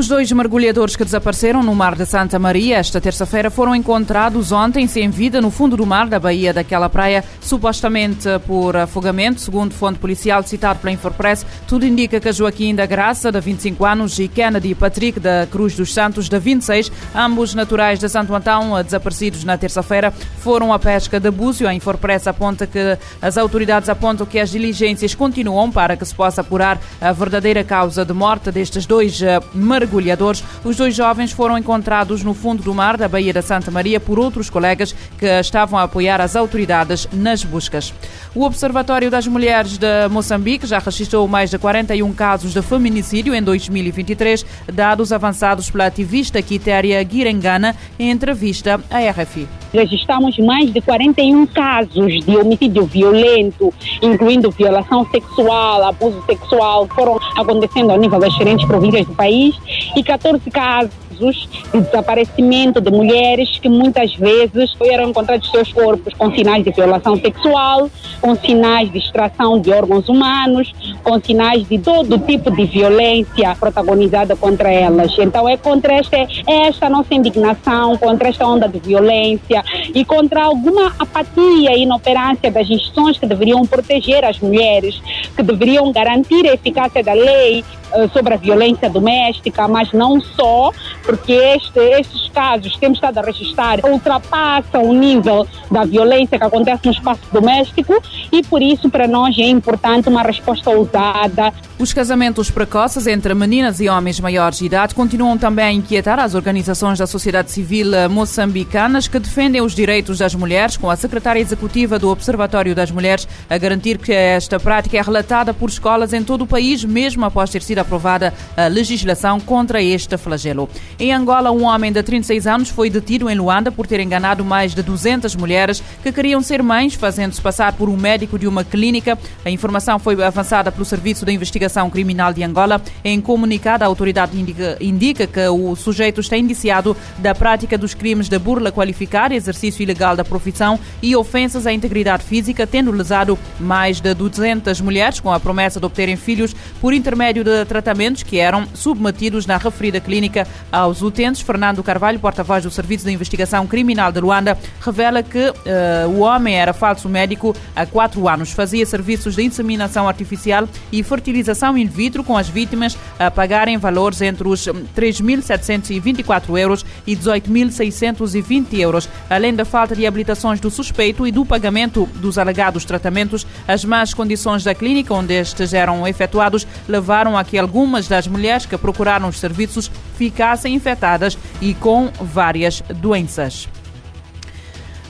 Os dois mergulhadores que desapareceram no mar de Santa Maria esta terça-feira foram encontrados ontem sem vida no fundo do mar da Baía daquela praia, supostamente por afogamento, segundo fonte policial citado pela Infopress. Tudo indica que Joaquim da Graça, de 25 anos, e Kennedy Patrick, da Cruz dos Santos, de 26, ambos naturais de Santo Antão, desaparecidos na terça-feira, foram à pesca de búzio. A Infopress aponta que as autoridades apontam que as diligências continuam para que se possa apurar a verdadeira causa de morte destes dois mergulhadores mergulhadores. Os dois jovens foram encontrados no fundo do mar da Baía da Santa Maria por outros colegas que estavam a apoiar as autoridades nas buscas. O Observatório das Mulheres de Moçambique já registrou mais de 41 casos de feminicídio em 2023, dados avançados pela ativista Quitéria Guirengana em entrevista à RFI. Registramos mais de 41 casos de homicídio violento, incluindo violação sexual, abuso sexual, foram acontecendo a nível das diferentes províncias do país e 14 casos casos de desaparecimento de mulheres que muitas vezes foram encontrados seus corpos com sinais de violação sexual, com sinais de extração de órgãos humanos, com sinais de todo tipo de violência protagonizada contra elas. Então é contra esta, esta nossa indignação, contra esta onda de violência e contra alguma apatia e inoperância das instituições que deveriam proteger as mulheres, que deveriam garantir a eficácia da lei sobre a violência doméstica, mas não só, porque este, estes casos que temos estado a registrar ultrapassam o nível da violência que acontece no espaço doméstico e por isso para nós é importante uma resposta ousada. Os casamentos precoces entre meninas e homens maiores de idade continuam também a inquietar as organizações da sociedade civil moçambicanas que defendem os direitos das mulheres, com a secretária executiva do Observatório das Mulheres a garantir que esta prática é relatada por escolas em todo o país, mesmo após ter sido aprovada a legislação contra este flagelo. Em Angola, um homem de 36 anos foi detido em Luanda por ter enganado mais de 200 mulheres que queriam ser mães, fazendo-se passar por um médico de uma clínica. A informação foi avançada pelo Serviço de Investigação Criminal de Angola. Em comunicado, a autoridade indica, indica que o sujeito está indiciado da prática dos crimes de burla qualificada, exercício ilegal da profissão e ofensas à integridade física, tendo lesado mais de 200 mulheres com a promessa de obterem filhos por intermédio de tratamentos que eram submetidos na referida clínica ao aos utentes, Fernando Carvalho, porta-voz do Serviço de Investigação Criminal de Luanda, revela que uh, o homem era falso médico há quatro anos. Fazia serviços de inseminação artificial e fertilização in vitro com as vítimas a pagarem valores entre os 3.724 euros e 18.620 euros. Além da falta de habilitações do suspeito e do pagamento dos alegados tratamentos, as más condições da clínica onde estes eram efetuados levaram a que algumas das mulheres que procuraram os serviços ficassem infectadas e com várias doenças.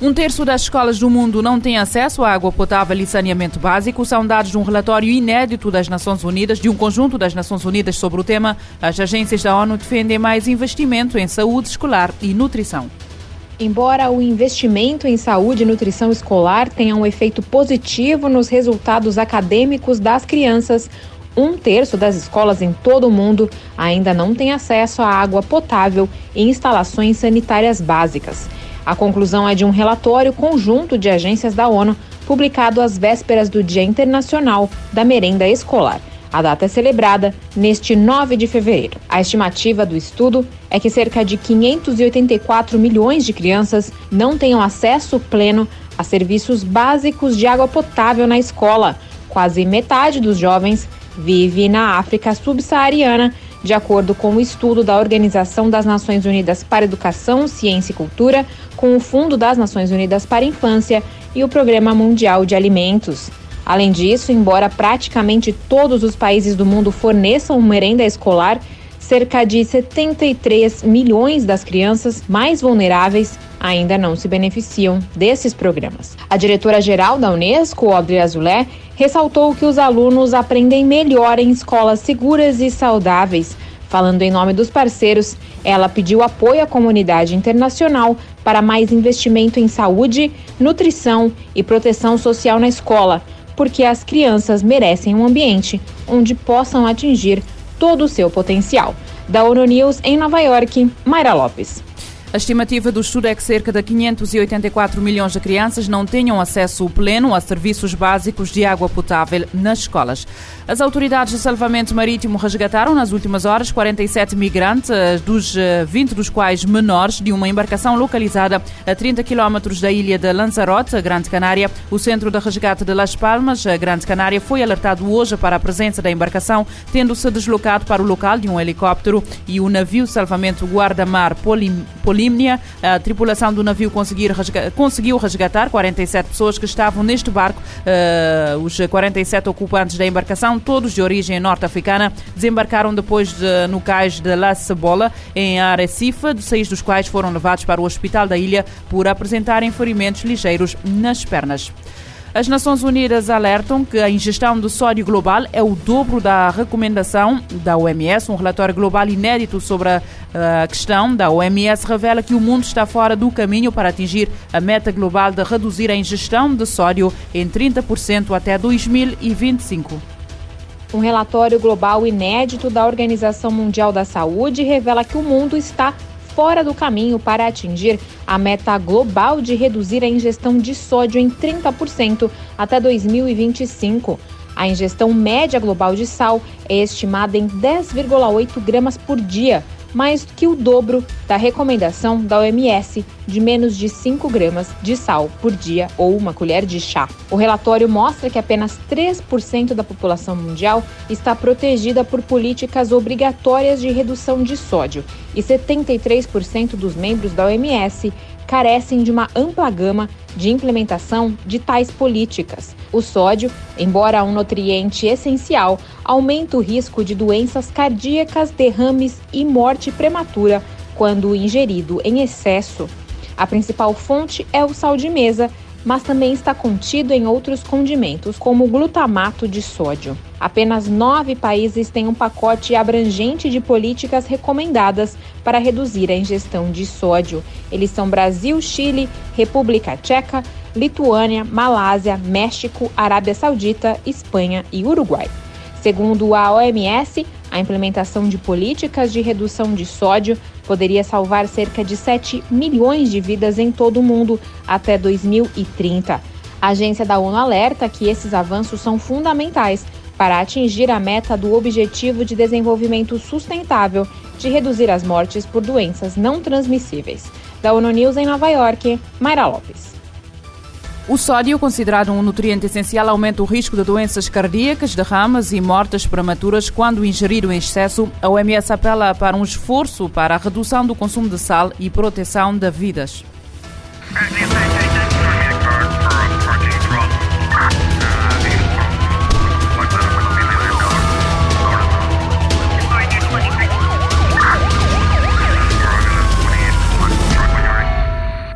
Um terço das escolas do mundo não tem acesso à água potável e saneamento básico. São dados de um relatório inédito das Nações Unidas, de um conjunto das Nações Unidas sobre o tema. As agências da ONU defendem mais investimento em saúde escolar e nutrição. Embora o investimento em saúde e nutrição escolar tenha um efeito positivo nos resultados acadêmicos das crianças, um terço das escolas em todo o mundo ainda não tem acesso à água potável e instalações sanitárias básicas. A conclusão é de um relatório conjunto de agências da ONU, publicado às vésperas do Dia Internacional da Merenda Escolar. A data é celebrada neste 9 de fevereiro. A estimativa do estudo é que cerca de 584 milhões de crianças não tenham acesso pleno a serviços básicos de água potável na escola. Quase metade dos jovens vive na África subsaariana, de acordo com o estudo da Organização das Nações Unidas para Educação, Ciência e Cultura, com o Fundo das Nações Unidas para a Infância e o Programa Mundial de Alimentos. Além disso, embora praticamente todos os países do mundo forneçam merenda escolar, cerca de 73 milhões das crianças mais vulneráveis ainda não se beneficiam desses programas. A diretora-geral da Unesco, Audrey Azoulay, ressaltou que os alunos aprendem melhor em escolas seguras e saudáveis. Falando em nome dos parceiros, ela pediu apoio à comunidade internacional para mais investimento em saúde, nutrição e proteção social na escola, porque as crianças merecem um ambiente onde possam atingir todo o seu potencial. Da ONU News em Nova York, Mayra Lopes. A estimativa do estudo é que cerca de 584 milhões de crianças não tenham acesso pleno a serviços básicos de água potável nas escolas. As autoridades de salvamento marítimo resgataram nas últimas horas 47 migrantes, eh, dos 20 eh, dos quais menores, de uma embarcação localizada a 30 quilómetros da ilha de Lanzarote, Grande Canária. O centro de resgate de Las Palmas, Grande Canária, foi alertado hoje para a presença da embarcação, tendo-se deslocado para o local de um helicóptero e o navio salvamento guarda-mar Polim Polímnia. A tripulação do navio conseguiu resgatar 47 pessoas que estavam neste barco. Uh, os 47 ocupantes da embarcação, todos de origem norte-africana, desembarcaram depois de, no cais de La Cebola, em Arrecife, seis dos quais foram levados para o hospital da ilha por apresentarem ferimentos ligeiros nas pernas. As Nações Unidas alertam que a ingestão de sódio global é o dobro da recomendação da OMS. Um relatório global inédito sobre a questão da OMS revela que o mundo está fora do caminho para atingir a meta global de reduzir a ingestão de sódio em 30% até 2025. Um relatório global inédito da Organização Mundial da Saúde revela que o mundo está fora do caminho para atingir a meta global de reduzir a ingestão de sódio em 30% até 2025. A ingestão média global de sal é estimada em 10,8 gramas por dia, mais que o dobro da recomendação da OMS de menos de 5 gramas de sal por dia ou uma colher de chá. O relatório mostra que apenas 3% da população mundial está protegida por políticas obrigatórias de redução de sódio e 73% dos membros da OMS carecem de uma ampla gama de implementação de tais políticas. O sódio, embora um nutriente essencial, aumenta o risco de doenças cardíacas, derrames e morte prematura quando ingerido em excesso. A principal fonte é o sal de mesa, mas também está contido em outros condimentos, como glutamato de sódio. Apenas nove países têm um pacote abrangente de políticas recomendadas para reduzir a ingestão de sódio. Eles são Brasil, Chile, República Tcheca, Lituânia, Malásia, México, Arábia Saudita, Espanha e Uruguai. Segundo a OMS, a implementação de políticas de redução de sódio poderia salvar cerca de 7 milhões de vidas em todo o mundo até 2030. A agência da ONU alerta que esses avanços são fundamentais para atingir a meta do Objetivo de Desenvolvimento Sustentável de reduzir as mortes por doenças não transmissíveis. Da ONU News em Nova York, Mayra Lopes. O sódio, considerado um nutriente essencial, aumenta o risco de doenças cardíacas, derrames e mortes prematuras quando ingerido em excesso. A OMS apela para um esforço para a redução do consumo de sal e proteção de vidas.